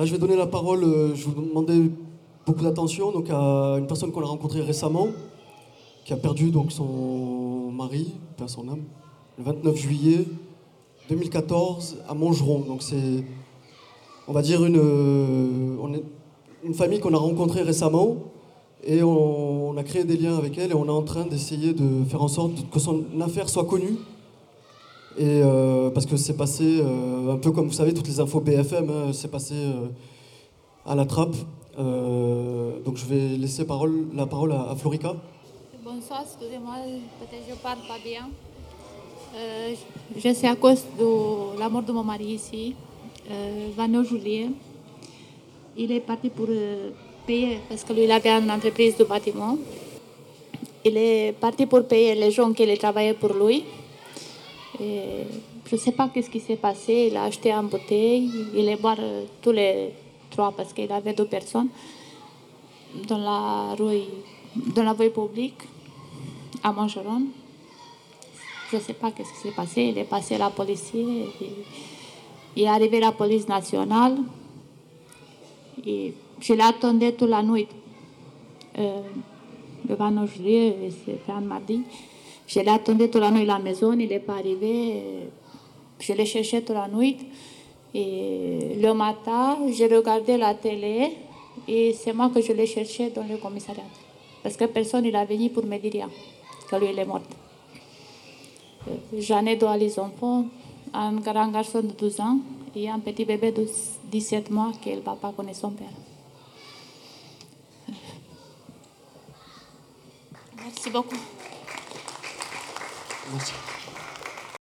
Là, je vais donner la parole, euh, je vous demander beaucoup d'attention donc à une personne qu'on a rencontrée récemment, qui a perdu donc son mari, père son âme, le 29 juillet 2014 à Montgeron. Donc c'est, on va dire, une, euh, une famille qu'on a rencontrée récemment et on a créé des liens avec elle et on est en train d'essayer de faire en sorte que son affaire soit connue. Et euh, parce que c'est passé euh, un peu comme vous savez, toutes les infos BFM, hein, c'est passé euh, à la trappe. Euh, donc je vais laisser la parole à, Florica. Bonsoir, excusez-moi, peut-être je parle pas bien. Euh, je suis à cause de la mort de mon mari ici, euh, 29 juillet. Il est parti pour euh, payer, parce que lui, il avait une entreprise de bâtiment. Il est parti pour payer les gens qui travaillaient pour lui. Je ne sais pas qu'est-ce qui s'est passé. Il a acheté une bouteille. Il est boire euh, tous les trois parce qu'il avait deux personnes dans la rue, dans la voie publique à Montgeron. Je ne sais pas qu'est-ce qui s'est passé. Il est passé à la police. il est arrivé la police nationale. Et je l'ai attendu toute la nuit. Euh, le 29 juillet, c'était un mardi. Je l'ai attendu toute la nuit à la maison. Il n'est pas arrivé. Je l'ai cherché toute la nuit. Et le matin, j'ai regardé la télé et c'est moi que je l'ai cherché dans le commissariat. Parce que personne n'est venu pour me dire que lui, il est mort. J'en ai deux les enfants, un grand garçon de 12 ans et un petit bébé de 17 mois que le papa connaît son père. Merci beaucoup. Música